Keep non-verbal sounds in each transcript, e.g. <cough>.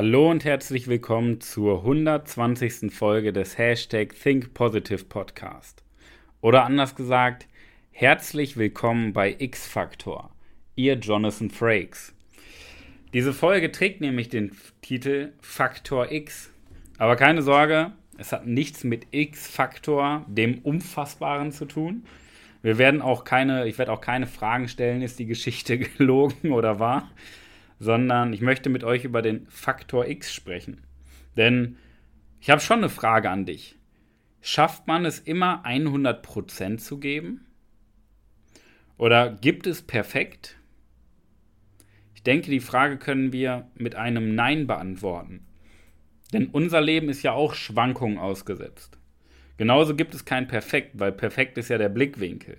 Hallo und herzlich willkommen zur 120. Folge des Hashtag Think Positive Podcast. Oder anders gesagt, herzlich willkommen bei X-Factor, ihr Jonathan Frakes. Diese Folge trägt nämlich den Titel Faktor X. Aber keine Sorge, es hat nichts mit X-Faktor, dem Unfassbaren zu tun. Wir werden auch keine, ich werde auch keine Fragen stellen, ist die Geschichte <laughs> gelogen oder wahr? Sondern ich möchte mit euch über den Faktor X sprechen. Denn ich habe schon eine Frage an dich. Schafft man es immer 100% zu geben? Oder gibt es perfekt? Ich denke, die Frage können wir mit einem Nein beantworten. Denn unser Leben ist ja auch Schwankungen ausgesetzt. Genauso gibt es kein Perfekt, weil perfekt ist ja der Blickwinkel.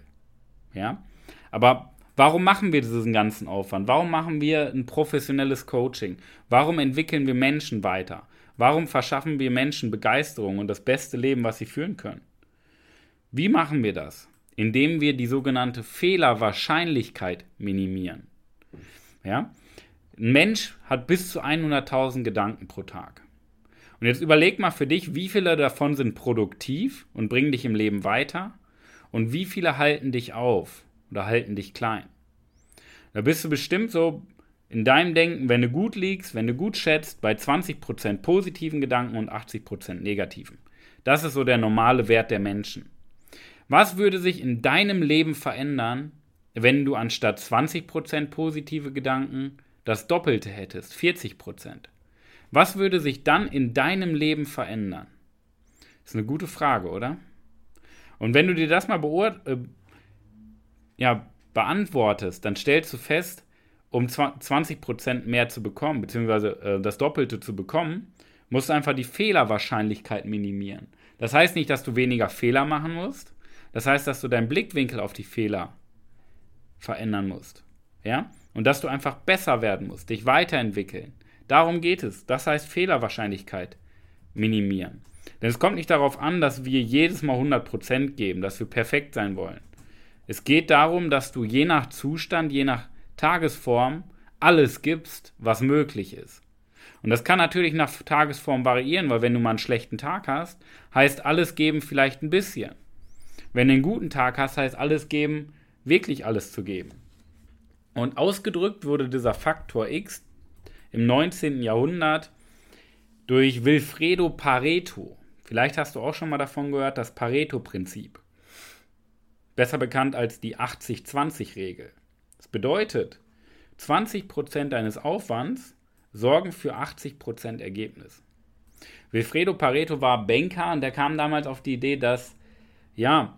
Ja? Aber Warum machen wir diesen ganzen Aufwand? Warum machen wir ein professionelles Coaching? Warum entwickeln wir Menschen weiter? Warum verschaffen wir Menschen Begeisterung und das beste Leben, was sie führen können? Wie machen wir das? Indem wir die sogenannte Fehlerwahrscheinlichkeit minimieren. Ja? Ein Mensch hat bis zu 100.000 Gedanken pro Tag. Und jetzt überleg mal für dich, wie viele davon sind produktiv und bringen dich im Leben weiter und wie viele halten dich auf oder halten dich klein. Da bist du bestimmt so in deinem Denken, wenn du gut liegst, wenn du gut schätzt, bei 20% positiven Gedanken und 80% negativen. Das ist so der normale Wert der Menschen. Was würde sich in deinem Leben verändern, wenn du anstatt 20% positive Gedanken das Doppelte hättest, 40%? Was würde sich dann in deinem Leben verändern? Ist eine gute Frage, oder? Und wenn du dir das mal äh, ja, beantwortest, dann stellst du fest, um 20% mehr zu bekommen, beziehungsweise äh, das Doppelte zu bekommen, musst du einfach die Fehlerwahrscheinlichkeit minimieren. Das heißt nicht, dass du weniger Fehler machen musst. Das heißt, dass du deinen Blickwinkel auf die Fehler verändern musst. Ja? Und dass du einfach besser werden musst, dich weiterentwickeln. Darum geht es. Das heißt Fehlerwahrscheinlichkeit minimieren. Denn es kommt nicht darauf an, dass wir jedes Mal 100% geben, dass wir perfekt sein wollen. Es geht darum, dass du je nach Zustand, je nach Tagesform alles gibst, was möglich ist. Und das kann natürlich nach Tagesform variieren, weil wenn du mal einen schlechten Tag hast, heißt alles geben vielleicht ein bisschen. Wenn du einen guten Tag hast, heißt alles geben, wirklich alles zu geben. Und ausgedrückt wurde dieser Faktor X im 19. Jahrhundert durch Wilfredo Pareto. Vielleicht hast du auch schon mal davon gehört, das Pareto-Prinzip besser bekannt als die 80-20-Regel. Das bedeutet, 20% deines Aufwands sorgen für 80% Ergebnis. Wilfredo Pareto war Banker und der kam damals auf die Idee, dass ja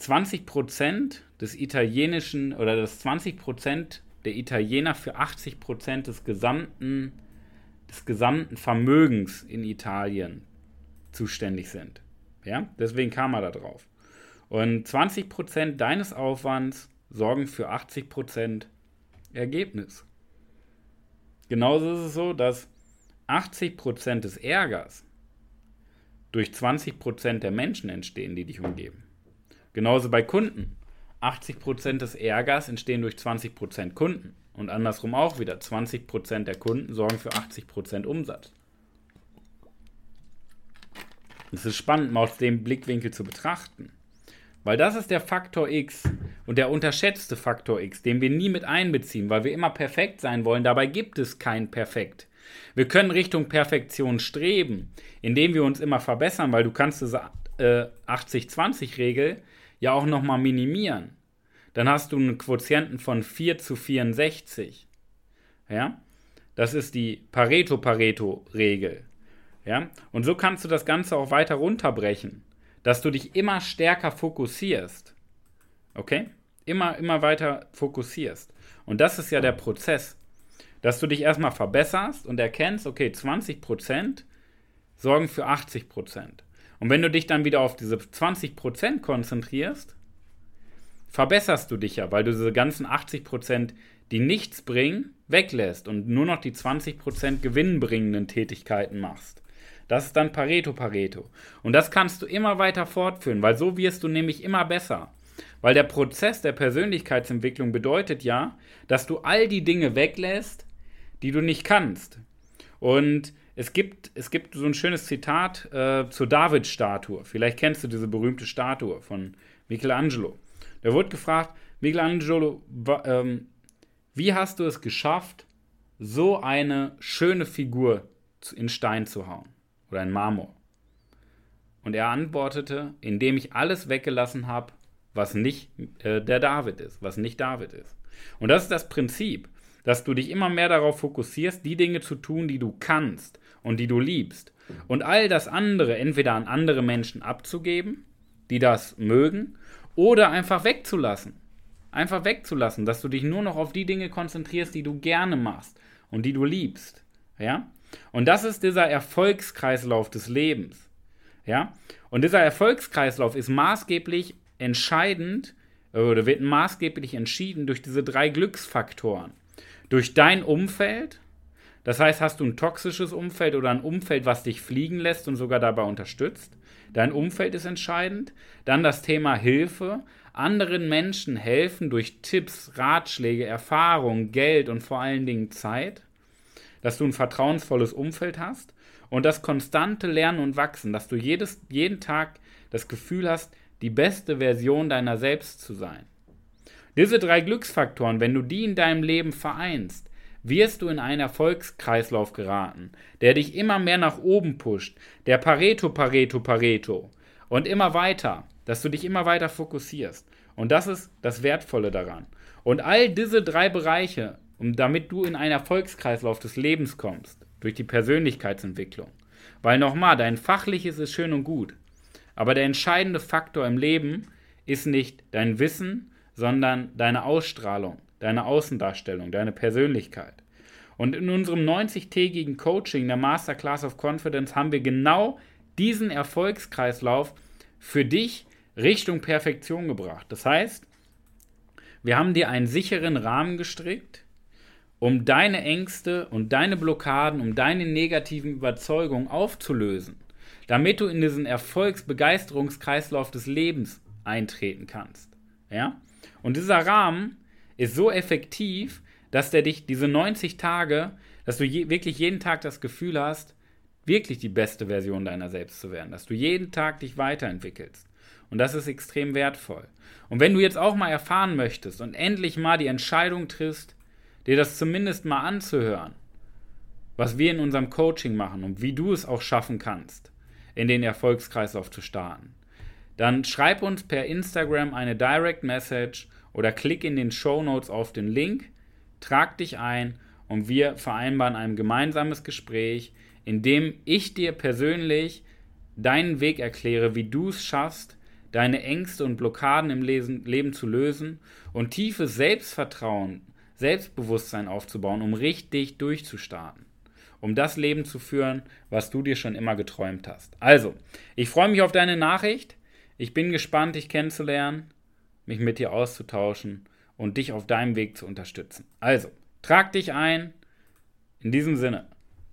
20% des italienischen oder dass 20% der Italiener für 80% des gesamten, des gesamten Vermögens in Italien zuständig sind. Ja, deswegen kam er da drauf. Und 20% deines Aufwands sorgen für 80% Ergebnis. Genauso ist es so, dass 80% des Ärgers durch 20% der Menschen entstehen, die dich umgeben. Genauso bei Kunden. 80% des Ärgers entstehen durch 20% Kunden. Und andersrum auch wieder. 20% der Kunden sorgen für 80% Umsatz. Es ist spannend, mal aus dem Blickwinkel zu betrachten. Weil das ist der Faktor X und der unterschätzte Faktor X, den wir nie mit einbeziehen, weil wir immer perfekt sein wollen. Dabei gibt es kein Perfekt. Wir können Richtung Perfektion streben, indem wir uns immer verbessern, weil du kannst diese äh, 80-20-Regel ja auch nochmal minimieren. Dann hast du einen Quotienten von 4 zu 64. Ja? Das ist die Pareto-Pareto-Regel. Ja? Und so kannst du das Ganze auch weiter runterbrechen dass du dich immer stärker fokussierst. Okay? Immer, immer weiter fokussierst. Und das ist ja der Prozess. Dass du dich erstmal verbesserst und erkennst, okay, 20% sorgen für 80%. Und wenn du dich dann wieder auf diese 20% konzentrierst, verbesserst du dich ja, weil du diese ganzen 80%, die nichts bringen, weglässt und nur noch die 20% gewinnbringenden Tätigkeiten machst. Das ist dann Pareto Pareto. Und das kannst du immer weiter fortführen, weil so wirst du nämlich immer besser. Weil der Prozess der Persönlichkeitsentwicklung bedeutet ja, dass du all die Dinge weglässt, die du nicht kannst. Und es gibt, es gibt so ein schönes Zitat äh, zur David-Statue. Vielleicht kennst du diese berühmte Statue von Michelangelo. Da wurde gefragt, Michelangelo, ähm, wie hast du es geschafft, so eine schöne Figur in Stein zu hauen oder in Marmor? Und er antwortete, indem ich alles weggelassen habe, was nicht äh, der David ist, was nicht David ist. Und das ist das Prinzip, dass du dich immer mehr darauf fokussierst, die Dinge zu tun, die du kannst und die du liebst. Und all das andere entweder an andere Menschen abzugeben, die das mögen, oder einfach wegzulassen. Einfach wegzulassen, dass du dich nur noch auf die Dinge konzentrierst, die du gerne machst und die du liebst. Ja? Und das ist dieser Erfolgskreislauf des Lebens. Ja? Und dieser Erfolgskreislauf ist maßgeblich entscheidend oder wird maßgeblich entschieden durch diese drei Glücksfaktoren. Durch dein Umfeld, das heißt, hast du ein toxisches Umfeld oder ein Umfeld, was dich fliegen lässt und sogar dabei unterstützt? Dein Umfeld ist entscheidend. Dann das Thema Hilfe. Anderen Menschen helfen durch Tipps, Ratschläge, Erfahrung, Geld und vor allen Dingen Zeit. Dass du ein vertrauensvolles Umfeld hast. Und das konstante Lernen und Wachsen, dass du jedes, jeden Tag das Gefühl hast, die beste Version deiner selbst zu sein. Diese drei Glücksfaktoren, wenn du die in deinem Leben vereinst, wirst du in einen Erfolgskreislauf geraten, der dich immer mehr nach oben pusht, der Pareto, Pareto, Pareto und immer weiter, dass du dich immer weiter fokussierst. Und das ist das Wertvolle daran. Und all diese drei Bereiche, um, damit du in einen Erfolgskreislauf des Lebens kommst, durch die Persönlichkeitsentwicklung. Weil nochmal, dein Fachliches ist schön und gut, aber der entscheidende Faktor im Leben ist nicht dein Wissen, sondern deine Ausstrahlung, deine Außendarstellung, deine Persönlichkeit. Und in unserem 90-tägigen Coaching, der Masterclass of Confidence, haben wir genau diesen Erfolgskreislauf für dich Richtung Perfektion gebracht. Das heißt, wir haben dir einen sicheren Rahmen gestrickt, um deine Ängste und deine Blockaden, um deine negativen Überzeugungen aufzulösen damit du in diesen Erfolgsbegeisterungskreislauf des Lebens eintreten kannst. Ja? Und dieser Rahmen ist so effektiv, dass der dich diese 90 Tage, dass du je, wirklich jeden Tag das Gefühl hast, wirklich die beste Version deiner selbst zu werden, dass du jeden Tag dich weiterentwickelst. Und das ist extrem wertvoll. Und wenn du jetzt auch mal erfahren möchtest und endlich mal die Entscheidung triffst, dir das zumindest mal anzuhören, was wir in unserem Coaching machen und wie du es auch schaffen kannst, in den Erfolgskreislauf zu starten. Dann schreib uns per Instagram eine Direct Message oder klick in den Show Notes auf den Link, trag dich ein und wir vereinbaren ein gemeinsames Gespräch, in dem ich dir persönlich deinen Weg erkläre, wie du es schaffst, deine Ängste und Blockaden im Leben zu lösen und tiefes Selbstvertrauen, Selbstbewusstsein aufzubauen, um richtig durchzustarten um das Leben zu führen, was du dir schon immer geträumt hast. Also, ich freue mich auf deine Nachricht. Ich bin gespannt, dich kennenzulernen, mich mit dir auszutauschen und dich auf deinem Weg zu unterstützen. Also, trag dich ein. In diesem Sinne,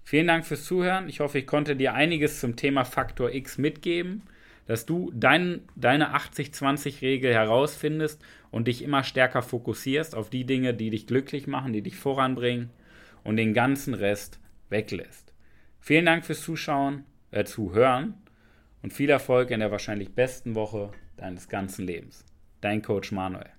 vielen Dank fürs Zuhören. Ich hoffe, ich konnte dir einiges zum Thema Faktor X mitgeben, dass du dein, deine 80-20-Regel herausfindest und dich immer stärker fokussierst auf die Dinge, die dich glücklich machen, die dich voranbringen und den ganzen Rest weglässt. Vielen Dank fürs Zuschauen, äh, Zuhören und viel Erfolg in der wahrscheinlich besten Woche deines ganzen Lebens. Dein Coach Manuel.